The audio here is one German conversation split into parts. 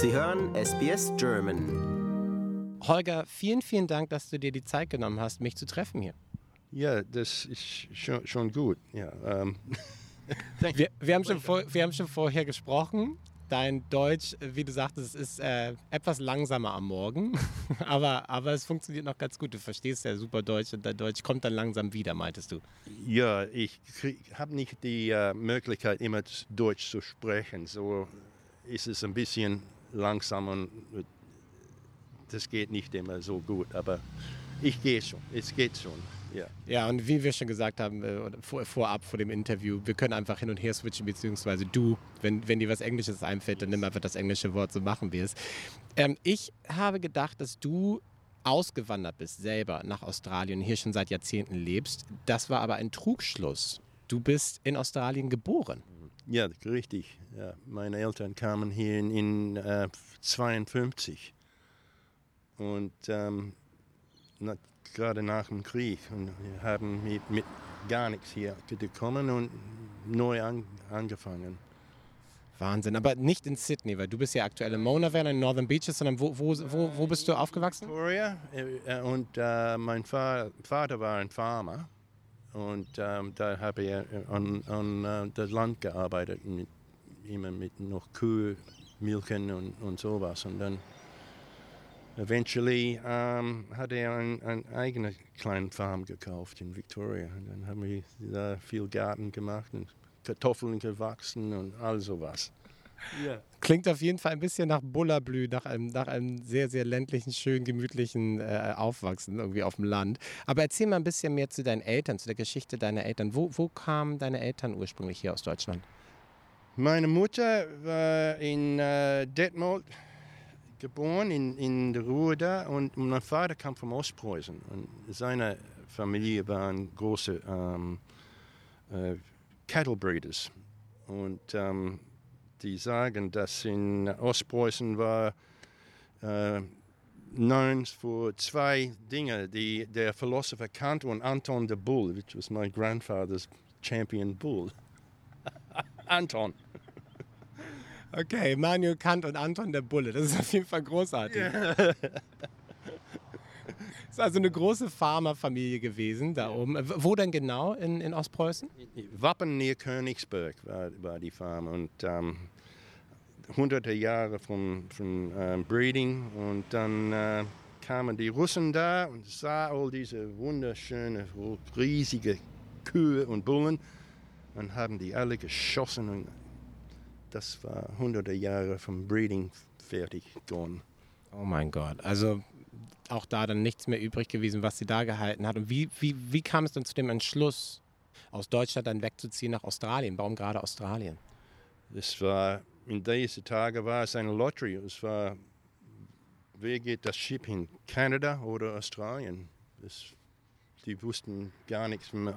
Sie hören SBS German. Holger, vielen, vielen Dank, dass du dir die Zeit genommen hast, mich zu treffen hier. Ja, das ist schon, schon gut. Ja, ähm. wir, wir, haben schon vor, wir haben schon vorher gesprochen. Dein Deutsch, wie du sagtest, ist äh, etwas langsamer am Morgen, aber, aber es funktioniert noch ganz gut. Du verstehst ja super Deutsch und dein Deutsch kommt dann langsam wieder, meintest du? Ja, ich habe nicht die äh, Möglichkeit, immer Deutsch zu sprechen. So ist es ein bisschen langsam und das geht nicht immer so gut, aber ich gehe schon, es geht schon. Ja. ja, und wie wir schon gesagt haben, äh, vor, vorab vor dem Interview, wir können einfach hin und her switchen, beziehungsweise du, wenn, wenn dir was Englisches einfällt, dann nimm einfach das englische Wort, so machen wir es. Ähm, ich habe gedacht, dass du ausgewandert bist selber nach Australien, hier schon seit Jahrzehnten lebst. Das war aber ein Trugschluss. Du bist in Australien geboren. Ja, richtig. Ja, meine Eltern kamen hier in 1952 äh, und ähm, na, gerade nach dem Krieg und wir haben mit, mit gar nichts hier gekommen und neu an, angefangen. Wahnsinn, aber nicht in Sydney, weil du bist ja aktuell in Mona Vale in Northern Beaches, sondern wo, wo, wo, wo bist du aufgewachsen? Victoria äh, und äh, mein Vater war ein Farmer und ähm, da habe ich an, an uh, das Land gearbeitet, mit, immer mit noch Kühe, Milken und, und sowas. Und dann eventually ähm, hat er eine ein eigene kleine Farm gekauft in Victoria. Und dann haben wir da viel Garten gemacht und Kartoffeln gewachsen und all sowas. Yeah. Klingt auf jeden Fall ein bisschen nach Bullerblü, nach einem, nach einem sehr, sehr ländlichen, schön gemütlichen äh, Aufwachsen irgendwie auf dem Land. Aber erzähl mal ein bisschen mehr zu deinen Eltern, zu der Geschichte deiner Eltern. Wo, wo kamen deine Eltern ursprünglich hier aus Deutschland? Meine Mutter war in äh, Detmold geboren, in, in der Ruhr da, und mein Vater kam von Ostpreußen. Und seine Familie waren große ähm, äh, Cattle Breeders. Und ähm, die sagen, dass in Ostpreußen war äh, known für zwei Dinge. Die, der Philosopher Kant und Anton de Bull, which was my grandfather's champion bull. Anton. Okay, Manuel Kant und Anton der Bulle. Das ist auf jeden Fall großartig. Yeah. ist also eine große Farmerfamilie gewesen da oben. Wo denn genau in, in Ostpreußen? Wappen näher Königsberg war, war die Farm und ähm, hunderte Jahre von, von ähm, Breeding und dann äh, kamen die Russen da und sah all diese wunderschönen, riesige Kühe und Bullen und haben die alle geschossen und das war hunderte Jahre vom Breeding fertig geworden. Oh mein Gott, also auch da dann nichts mehr übrig gewesen, was sie da gehalten hat. Und wie, wie, wie kam es dann zu dem Entschluss, aus Deutschland dann wegzuziehen nach Australien? Warum gerade Australien? Das war, in diesen Tagen war es eine Lottery. Es war, wer geht das Schiff hin? Kanada oder Australien? Das, die wussten gar nichts von,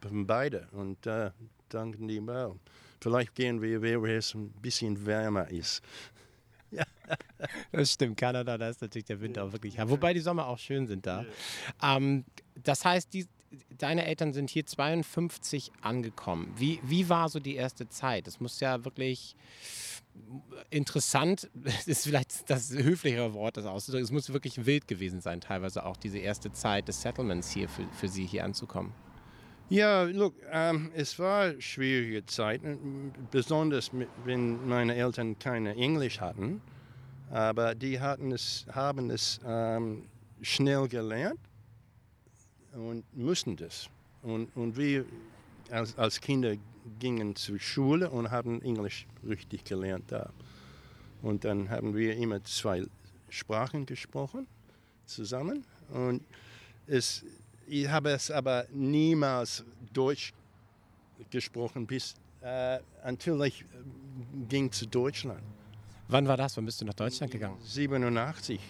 von beide. Und äh, danken die, well, vielleicht gehen wir, wo es ein bisschen wärmer ist. Ja. Das stimmt, Kanada, da ist natürlich der Winter auch wirklich ja. Wobei die Sommer auch schön sind da. Ja. Ähm, das heißt, die, deine Eltern sind hier 52 angekommen. Wie, wie war so die erste Zeit? Es muss ja wirklich interessant, ist vielleicht das höflichere Wort, das auszudrücken. Es muss wirklich wild gewesen sein, teilweise auch diese erste Zeit des Settlements hier für, für sie hier anzukommen. Ja, look, ähm, es war schwierige Zeit, besonders mit, wenn meine Eltern keine Englisch hatten, aber die hatten es, haben es ähm, schnell gelernt und mussten das. Und, und wir als, als Kinder gingen zur Schule und haben Englisch richtig gelernt da. Und dann haben wir immer zwei Sprachen gesprochen zusammen und es ich habe es aber niemals Deutsch gesprochen, bis äh, äh, ging zu Deutschland. Wann war das? Wann bist du nach Deutschland gegangen? 87.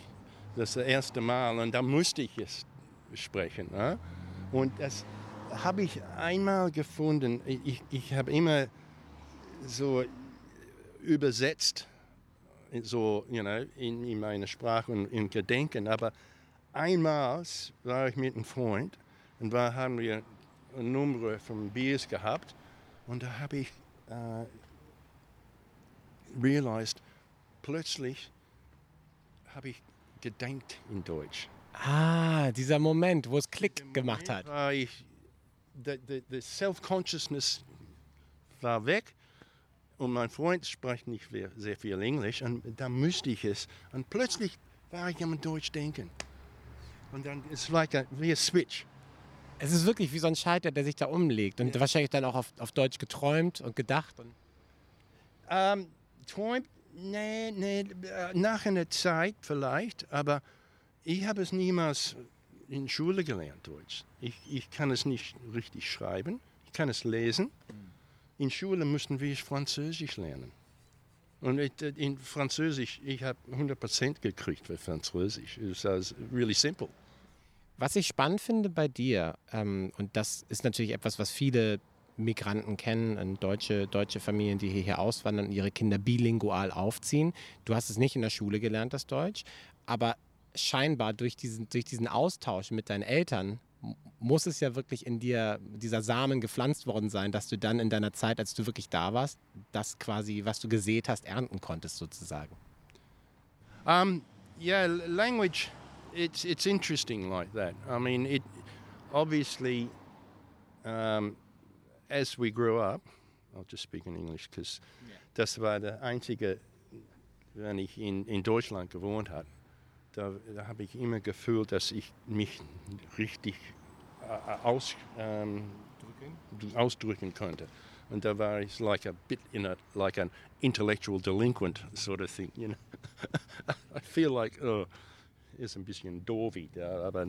Das das erste Mal und da musste ich es sprechen. Ne? Und das habe ich einmal gefunden. Ich, ich habe immer so übersetzt, so you know, in, in meine Sprache und in Gedenken, aber Einmal war ich mit einem Freund und da haben wir eine Nummer von Biers gehabt und da habe ich äh, realized, plötzlich habe ich gedenkt in Deutsch. Ah, dieser Moment, wo es Klick gemacht hat. War ich, the, the, the Self-Consciousness war weg und mein Freund spricht nicht sehr, sehr viel Englisch und da müsste ich es. Und plötzlich war ich am Deutsch denken. Und dann ist es like a, wie ein Switch. Es ist wirklich wie so ein Schalter, der sich da umlegt und wahrscheinlich dann auch auf, auf Deutsch geträumt und gedacht. Und Ähm, träumt, nee, nee, äh, nach einer Zeit vielleicht, aber ich habe es niemals in Schule gelernt, Deutsch. Ich, ich kann es nicht richtig schreiben, ich kann es lesen. In Schule mussten wir Französisch lernen. Und in Französisch, ich habe 100% gekriegt für Französisch. Es war really simple. Was ich spannend finde bei dir, ähm, und das ist natürlich etwas, was viele Migranten kennen, und deutsche, deutsche Familien, die hierher auswandern und ihre Kinder bilingual aufziehen. Du hast es nicht in der Schule gelernt, das Deutsch, aber scheinbar durch diesen, durch diesen Austausch mit deinen Eltern muss es ja wirklich in dir dieser Samen gepflanzt worden sein, dass du dann in deiner Zeit, als du wirklich da warst, das quasi, was du gesät hast, ernten konntest sozusagen. Um, yeah, l- language, it's, it's interesting like that. I mean, it obviously, um, as we grew up, I'll just speak in English because das war der einzige, wenn ich in, in Deutschland gewohnt habe, da, da habe ich immer gefühlt, dass ich mich richtig aus, ähm, ausdrücken konnte. Und da war ich like a bit in a like an intellectual delinquent sort of thing, you know. I feel like, oh, ist ein bisschen doofi da, aber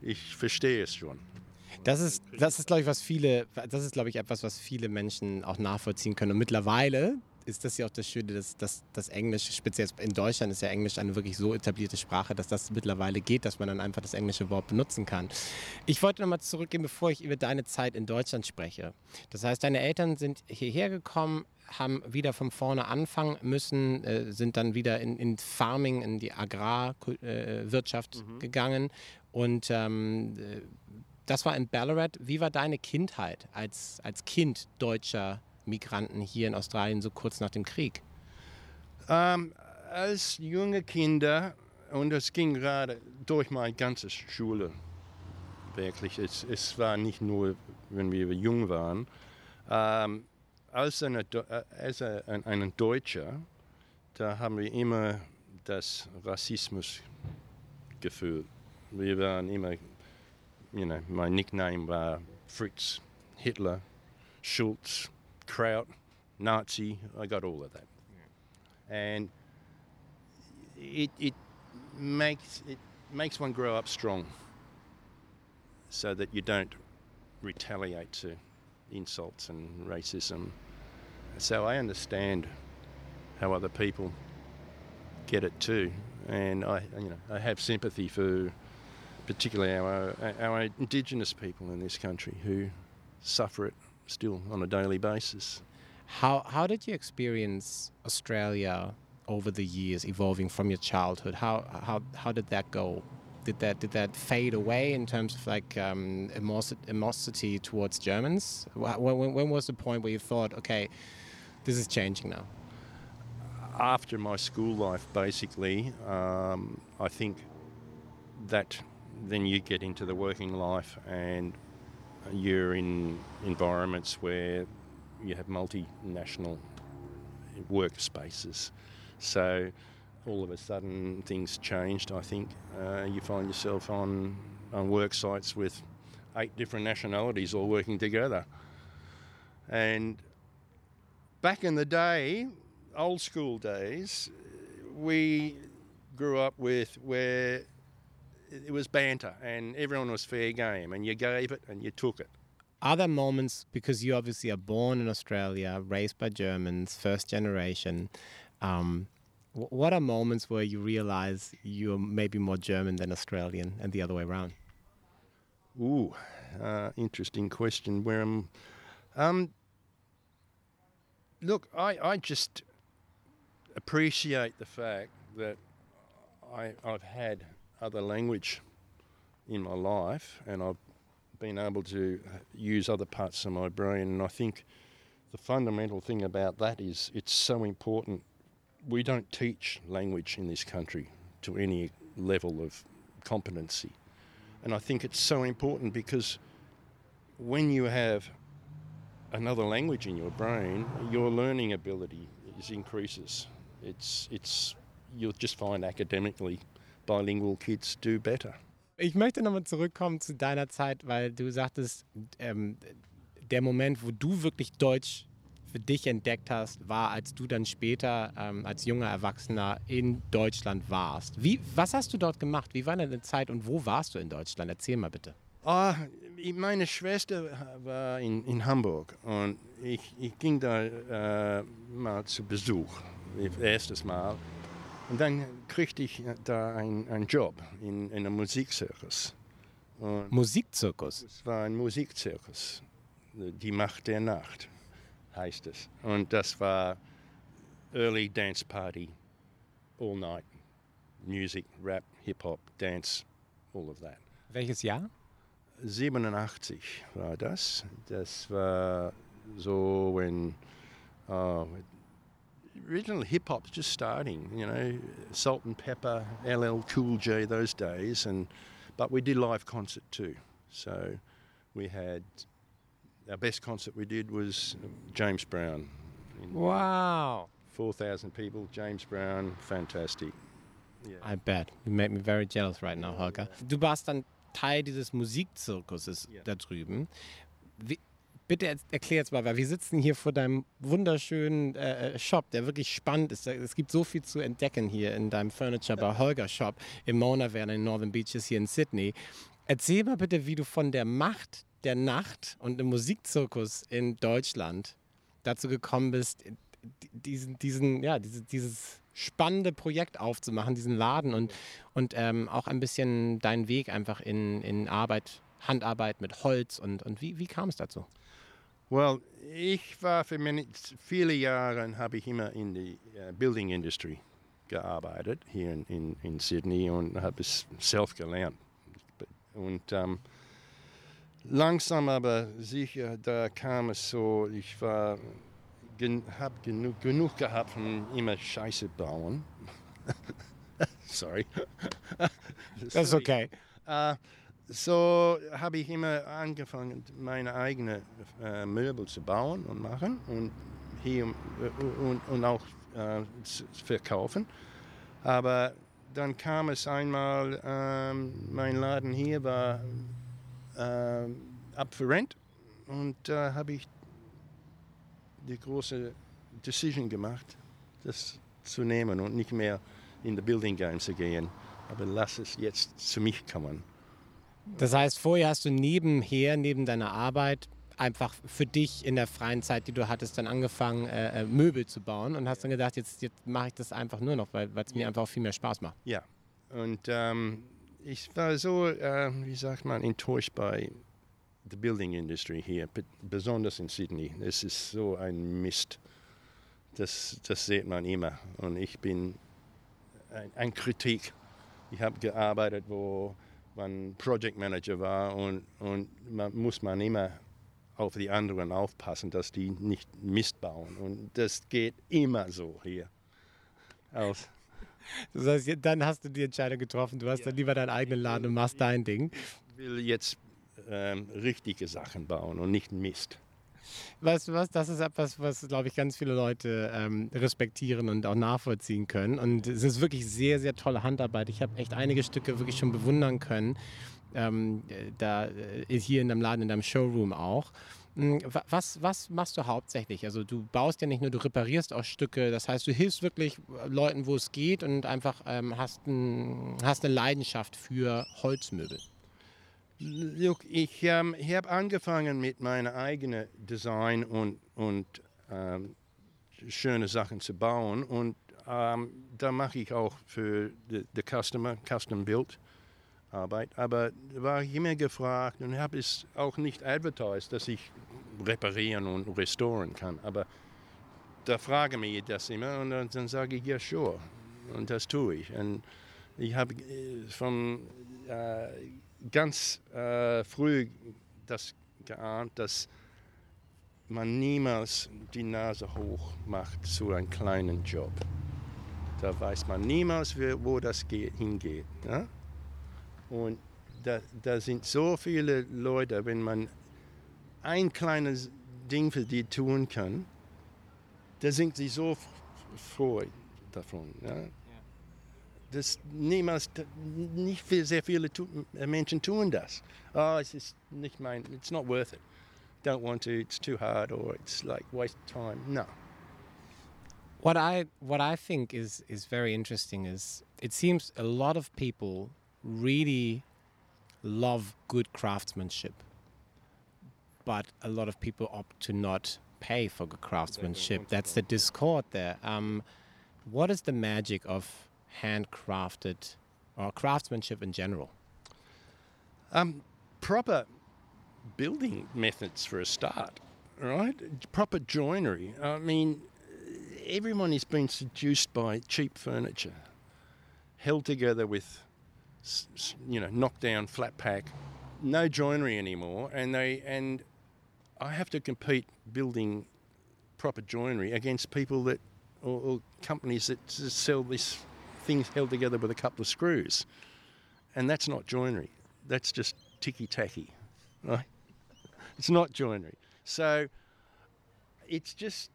ich verstehe es schon. Das ist, das ist glaube ich, was viele, das ist, glaube ich, etwas, was viele Menschen auch nachvollziehen können. Und mittlerweile ist das ja auch das Schöne, dass, dass das Englisch, speziell in Deutschland ist ja Englisch eine wirklich so etablierte Sprache, dass das mittlerweile geht, dass man dann einfach das englische Wort benutzen kann. Ich wollte nochmal zurückgehen, bevor ich über deine Zeit in Deutschland spreche. Das heißt, deine Eltern sind hierher gekommen, haben wieder von vorne anfangen müssen, äh, sind dann wieder in, in Farming, in die Agrarwirtschaft äh, Wirtschaft gegangen und ähm, äh, das war in Ballarat. Wie war deine Kindheit als, als Kind deutscher Migranten hier in Australien so kurz nach dem Krieg? Ähm, als junge Kinder, und es ging gerade durch meine ganze Schule, wirklich, es, es war nicht nur, wenn wir jung waren, ähm, als, eine, äh, als ein, ein Deutscher, da haben wir immer das Rassismus gefühlt. Wir waren immer, you know, mein Nickname war Fritz, Hitler, Schulz, Kraut, Nazi, I got all of that. And it, it makes it makes one grow up strong so that you don't retaliate to insults and racism. So I understand how other people get it too, and I you know I have sympathy for particularly our our indigenous people in this country who suffer it still on a daily basis. How, how did you experience Australia over the years, evolving from your childhood? How, how, how did that go? Did that, did that fade away in terms of like um, animosity towards Germans? Wh- When, when was the point where you thought, okay, this is changing now? after my school life, basically, um, I think that then you get into the working life and you're in environments where you have multinational workspaces. So all of a sudden things changed. I think uh, you find yourself on, on work sites with eight different nationalities all working together. And back in the day, old school days, we grew up with where it was banter and everyone was fair game and you gave it and you took it. Are there moments, because you obviously are born in Australia, raised by Germans, first generation, um, what are moments where you realize you're maybe more German than Australian and the other way around? Ooh, uh, interesting question. Where I'm, um, look, I, I just appreciate the fact that I, I've had other language in my life and I've been able to uh, use other parts of my brain. And I think the fundamental thing about that is it's so important we don't teach language in this country to any level of competency. And I think it's so important because when you have another language in your brain, your learning ability is increases. It's, it's, you'll just find academically bilingual kids do better. Ich möchte nochmal zurückkommen zu deiner Zeit, weil du sagtest, ähm, der Moment, wo du wirklich Deutsch für dich entdeckt hast, war, als du dann später ähm, als junger Erwachsener in Deutschland warst. Wie, was hast du dort gemacht? Wie war deine Zeit und wo warst du in Deutschland? Erzähl mal bitte. Ah, meine Schwester war in, in Hamburg und ich, ich ging da äh, mal zu Besuch, erstes Mal. Und dann kriegte ich da einen Job in, in einem Musikzirkus. Und Musikzirkus? Es war ein Musikzirkus, die Macht der Nacht heißt es. Und das war Early Dance Party, all night. Music, Rap, Hip-Hop, Dance, all of that. Welches Jahr? 87 war das. Das war so, when uh, original hip hop's just starting, you know, Salt and Pepper, LL Cool J those days, and but we did live concert too. So we had our best concert we did was James Brown. Wow. 4,000 people, James Brown, fantastic. Yeah. I bet. You make me very jealous right now, Holger. Du warst dann Teil dieses Musikzirkuses yeah. da drüben. Wie, bitte erklär jetzt mal, weil wir sitzen hier vor deinem wunderschönen äh, Shop, der wirklich spannend ist. Es gibt so viel zu entdecken hier in deinem Furniture bei Holger Shop im Mona Verde in Northern Beaches hier in Sydney. Erzähl mal bitte, wie du von der Macht der Nacht und dem Musikzirkus in Deutschland dazu gekommen bist, diesen, diesen, ja, diese, dieses spannende Projekt aufzumachen, diesen Laden und, und ähm, auch ein bisschen deinen Weg einfach in, in Arbeit, Handarbeit mit Holz und, und wie, wie kam es dazu? Well, ich war für viele Jahre habe ich immer in der uh, Building Industry gearbeitet hier in, in, in Sydney und habe es selbst gelernt. Und um, langsam aber sicher, da kam es so, ich war gen, habe genug, genug gehabt von immer Scheiße bauen. Sorry. Das ist okay. Uh, so habe ich immer angefangen, meine eigenen äh, Möbel zu bauen und machen und hier äh, und, und auch äh, zu verkaufen. Aber dann kam es einmal, ähm, mein Laden hier war äh, up for rent und da habe ich die große Decision gemacht, das zu nehmen und nicht mehr in the Building Game zu gehen. Aber lass es jetzt zu mich kommen. Das heißt, vorher hast du nebenher, neben deiner Arbeit, einfach für dich in der freien Zeit, die du hattest, dann angefangen, äh, äh Möbel zu bauen und hast dann gedacht, jetzt, jetzt mache ich das einfach nur noch, weil es mir einfach auch viel mehr Spaß macht. Ja, und ähm, ich war so, äh, wie sagt man, enttäuscht bei the building industry hier, besonders in Sydney. Es ist so ein Mist. Das, das sieht man immer. Und ich bin ein, ein Kritik. Ich habe gearbeitet, wo man Project Manager war und, und man muss man immer auf die anderen aufpassen, dass die nicht Mist bauen. Und das geht immer so hier. Aus. Das heißt, dann hast du die Entscheidung getroffen, du hast ja. dann lieber deinen eigenen Laden und machst dein Ding. Ich will jetzt ähm, richtige Sachen bauen und nicht Mist. Weißt du was, das ist etwas, was, glaube ich, ganz viele Leute ähm, respektieren und auch nachvollziehen können. Und es ist wirklich sehr, sehr tolle Handarbeit. Ich habe echt einige Stücke wirklich schon bewundern können. Ähm, da, äh, hier in deinem Laden, in deinem Showroom auch. Hm, was, was machst du hauptsächlich? Also du baust ja nicht nur, du reparierst auch Stücke. Das heißt, du hilfst wirklich Leuten, wo es geht und einfach ähm, hast, ein, hast eine Leidenschaft für Holzmöbel. Look, ich, ähm, ich habe angefangen mit meinem eigenen Design und, und ähm, schöne Sachen zu bauen. Und ähm, da mache ich auch für den Customer Custom Build Arbeit. Aber da war ich immer gefragt und habe es auch nicht advertised, dass ich reparieren und restoren kann. Aber da fragen mich das immer und dann, dann sage ich ja, sure. Und das tue ich. Und ich habe äh, von äh, ganz äh, früh das geahnt, dass man niemals die Nase hoch macht zu einem kleinen Job. Da weiß man niemals, wo das geht, hingeht. Ja? Und da, da sind so viele Leute, wenn man ein kleines Ding für die tun kann, da sind sie so froh davon. Ja? Das niemals, nicht viel, sehr viele tu, Menschen tun das. Oh, es ist nicht mein, it's not worth it. Don't want to, it's too hard, or it's like waste time. No. What I what I think is is very interesting is it seems a lot of people really love good craftsmanship, but a lot of people opt to not pay for good craftsmanship. That's the discord there. Um, what is the magic of handcrafted or craftsmanship in general? Um, proper building methods for a start, right? Proper joinery. I mean, everyone is being seduced by cheap furniture, held together with, you know, knockdown flat pack, no joinery anymore, and they and I have to compete building proper joinery against people that or, or companies that sell this things held together with a couple of screws, and that's not joinery. That's just ticky tacky, right? It's not joinery. So it's just,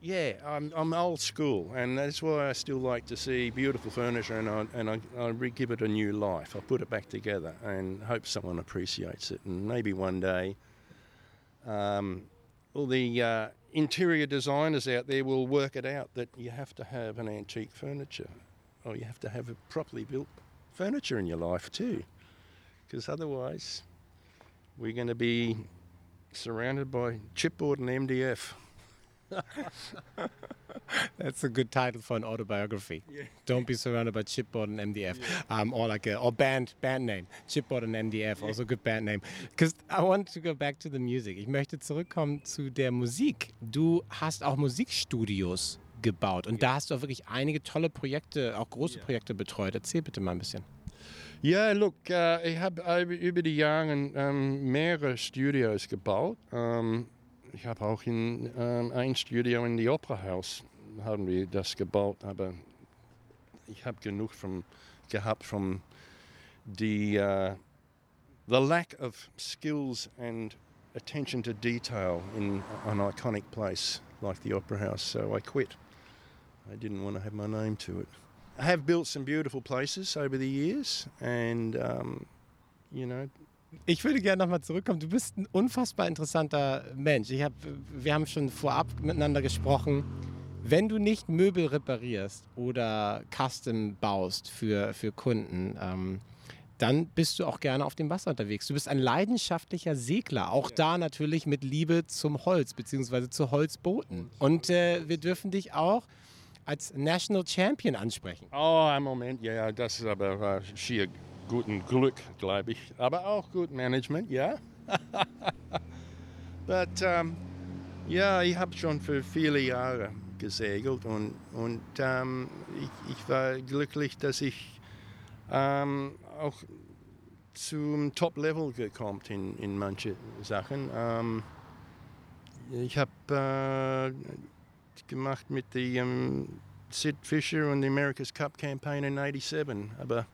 yeah, I'm, I'm old school, and that's why I still like to see beautiful furniture, and I and I, I give it a new life. I put it back together, and hope someone appreciates it, and maybe one day. Um, all the uh, interior designers out there will work it out that you have to have an antique furniture, or you have to have a properly built furniture in your life too, because otherwise we're going to be surrounded by chipboard and MDF. That's a good title for an autobiography. Yeah. Don't be surrounded by chipboard and MDF, um, or like a or band band name. Chipboard and MDF, also a good band name. Because I want to go back to the music. Ich möchte zurückkommen zu der Musik. Du hast auch Musikstudios gebaut und da hast du auch wirklich einige tolle Projekte, auch große Projekte betreut. Erzähl bitte mal ein bisschen. Ja, look, äh, ich habe über die Jahre ähm, mehrere Studios gebaut. Ähm, ich habe auch in ähm, ein Studio in die Operahaus haben wir das gebaut, aber ich habe genug vom, gehabt vom die uh, the lack of skills and attention to detail in an iconic place like the Opera House. So I quit. I didn't want to have my name to it. I have built some beautiful places over the years, and um, you know, Ich würde gerne nochmal zurückkommen. Du bist ein unfassbar interessanter Mensch. Ich hab, wir haben schon vorab miteinander gesprochen. Wenn du nicht Möbel reparierst oder Custom baust für, für Kunden, ähm, dann bist du auch gerne auf dem Wasser unterwegs. Du bist ein leidenschaftlicher Segler, auch da natürlich mit Liebe zum Holz bzw. zu Holzbooten. Und äh, wir dürfen dich auch als National Champion ansprechen. oh, im Moment, ja, das ist aber äh, schier guten Glück, glaube ich, aber auch gut Management, ja. But um, ja, ich habe schon für viele Jahre gesegelt und, und ähm, ich, ich war glücklich, dass ich ähm, auch zum Top-Level gekommen in, in manche Sachen. Ähm, ich habe äh, gemacht mit dem Sid Fisher und der America's Cup Campaign in 87, aber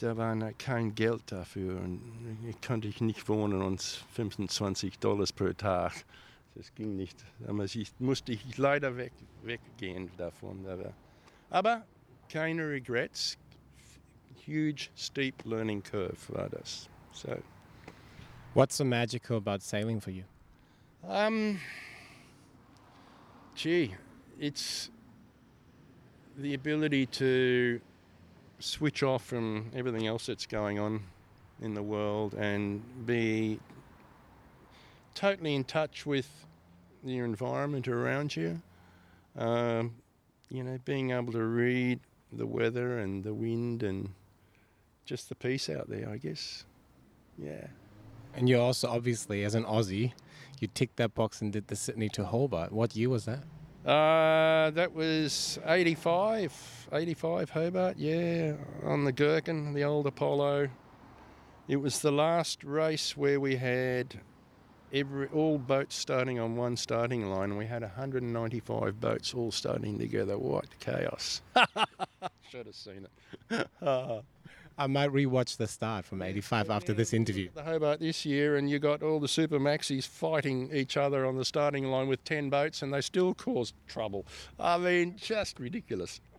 da war kein Geld dafür und ich konnte ich nicht wohnen und 25 Dollars pro Tag. Das ging nicht. Ich musste ich leider weg, weggehen davon. Aber, aber keine Regrets. Huge, steep learning curve war das. So, What's so magical about sailing for you? um, gee, it's the ability to switch off from everything else that's going on in the world and be totally in touch with your environment around you. Um, you know, being able to read the weather and the wind and just the peace out there, I guess. Yeah. And you're also obviously, as an Aussie, you ticked that box and did the Sydney to Hobart. What year was that? Uh, that was 85, 85 Hobart, yeah, on the Gherkin, the old Apollo. It was the last race where we had every all boats starting on one starting line, and we had 195 boats all starting together. What chaos! Should have seen it. I might rewatch the start from 85 after this interview. the Hobart this year, and you got all the super maxis fighting each other on the starting line with 10 boats, and they still caused trouble. I mean, just ridiculous.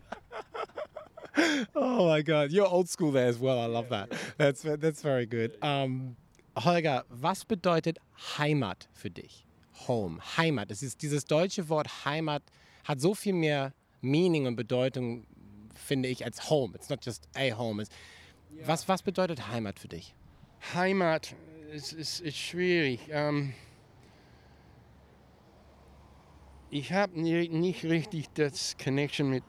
Oh my God, you're old school there as well. I love that. That's that's very good. Um, Holger, was bedeutet Heimat für dich? Home, Heimat. Es ist dieses deutsche Wort Heimat hat so viel mehr Meaning und Bedeutung, finde ich, als Home. It's not just a home. It's, was was bedeutet Heimat für dich? Heimat ist, ist, ist schwierig. Ähm, ich habe nicht richtig das Connection mit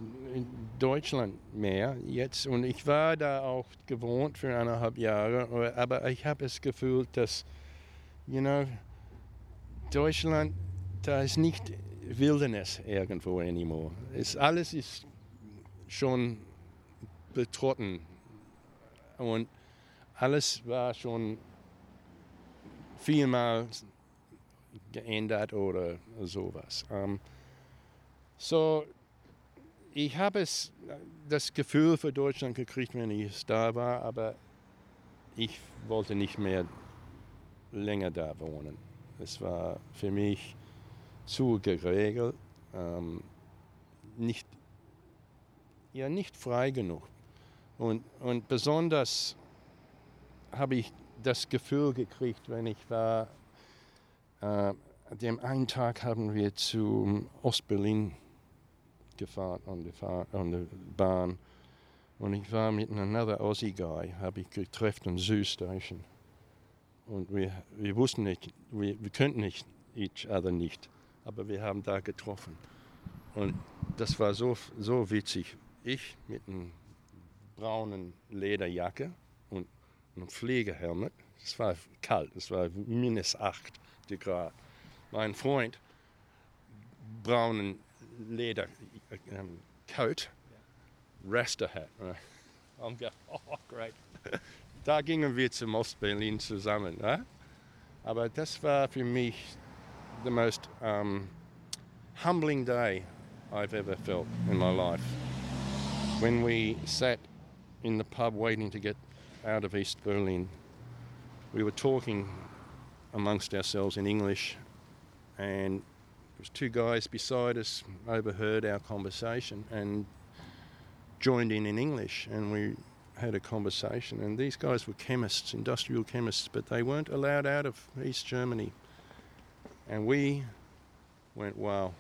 Deutschland mehr jetzt und ich war da auch gewohnt für eineinhalb Jahre, aber ich habe das Gefühl, dass, you know, Deutschland, da ist nicht Wilderness irgendwo anymore. Es, alles ist schon betrotten und alles war schon vielmal geändert oder sowas. Ähm, so, ich habe es das Gefühl für Deutschland gekriegt, wenn ich da war, aber ich wollte nicht mehr länger da wohnen. Es war für mich zu geregelt, ähm, nicht, ja, nicht frei genug. Und, und besonders habe ich das Gefühl gekriegt, wenn ich war, äh, dem einen Tag haben wir zu Ostberlin gefahren an der, Bahn und ich war mit einem anderen Aussie Guy, habe ich getroffen in Zoo. Und wir, wir wussten nicht, wir, wir könnten nicht each other nicht, aber wir haben da getroffen. Und das war so, so witzig. Ich mit einem braunen Lederjacke und einem Fliegerhelm. Es war kalt, es war minus 8 Grad. Mein Freund, braunen Ledercoat, ähm, Rasta Hat. I'm going, oh, great. Da gingen wir zum Ostberlin zusammen. Ne? Aber das war für mich the most um, humbling day I've ever felt in my life. When we sat in the pub waiting to get out of East Berlin, we were talking amongst ourselves in English, and there was two guys beside us overheard our conversation and joined in in English, and we had a conversation. And these guys were chemists, industrial chemists, but they weren't allowed out of East Germany. And we went, wow.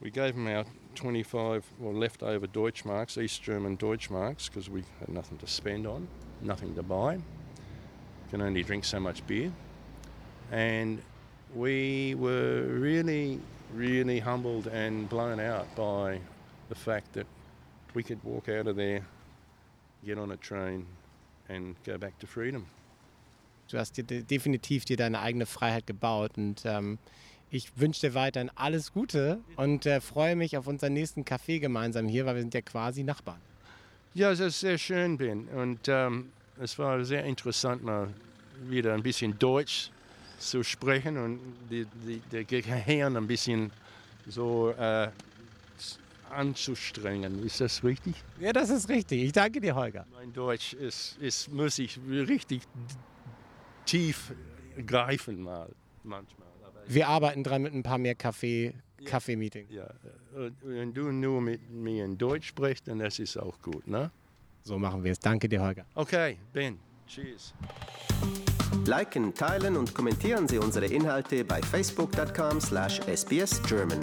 We gave them our 25 or leftover Deutschmarks, East German Deutschmarks, because we had nothing to spend on, nothing to buy. Can only drink so much beer. And we were really, really humbled and blown out by the fact that we could walk out of there, get on a train, and go back to freedom. Du hast dir definitiv dir deine eigene Freiheit gebaut und ähm, ich wünsche dir weiterhin alles Gute und äh, freue mich auf unseren nächsten Kaffee gemeinsam hier, weil wir sind ja quasi Nachbarn. Ja, es ist sehr schön, Ben. Und ähm, es war sehr interessant, mal wieder ein bisschen Deutsch zu sprechen und die, die, der Gehirn ein bisschen so äh, anzustrengen. Ist das richtig? Ja, das ist richtig. Ich danke dir, Holger. Mein Deutsch ist, ist muss ich richtig tief greifen mal manchmal. Wir arbeiten dran mit ein paar mehr Kaffee, Kaffee-Meetings. ja, wenn du nur mit mir in Deutsch sprichst, dann das ist auch gut, ne? So machen wir es. Danke dir, Holger. Okay, Ben, cheers. Liken, teilen und kommentieren Sie unsere Inhalte bei facebook.com/sbsgerman.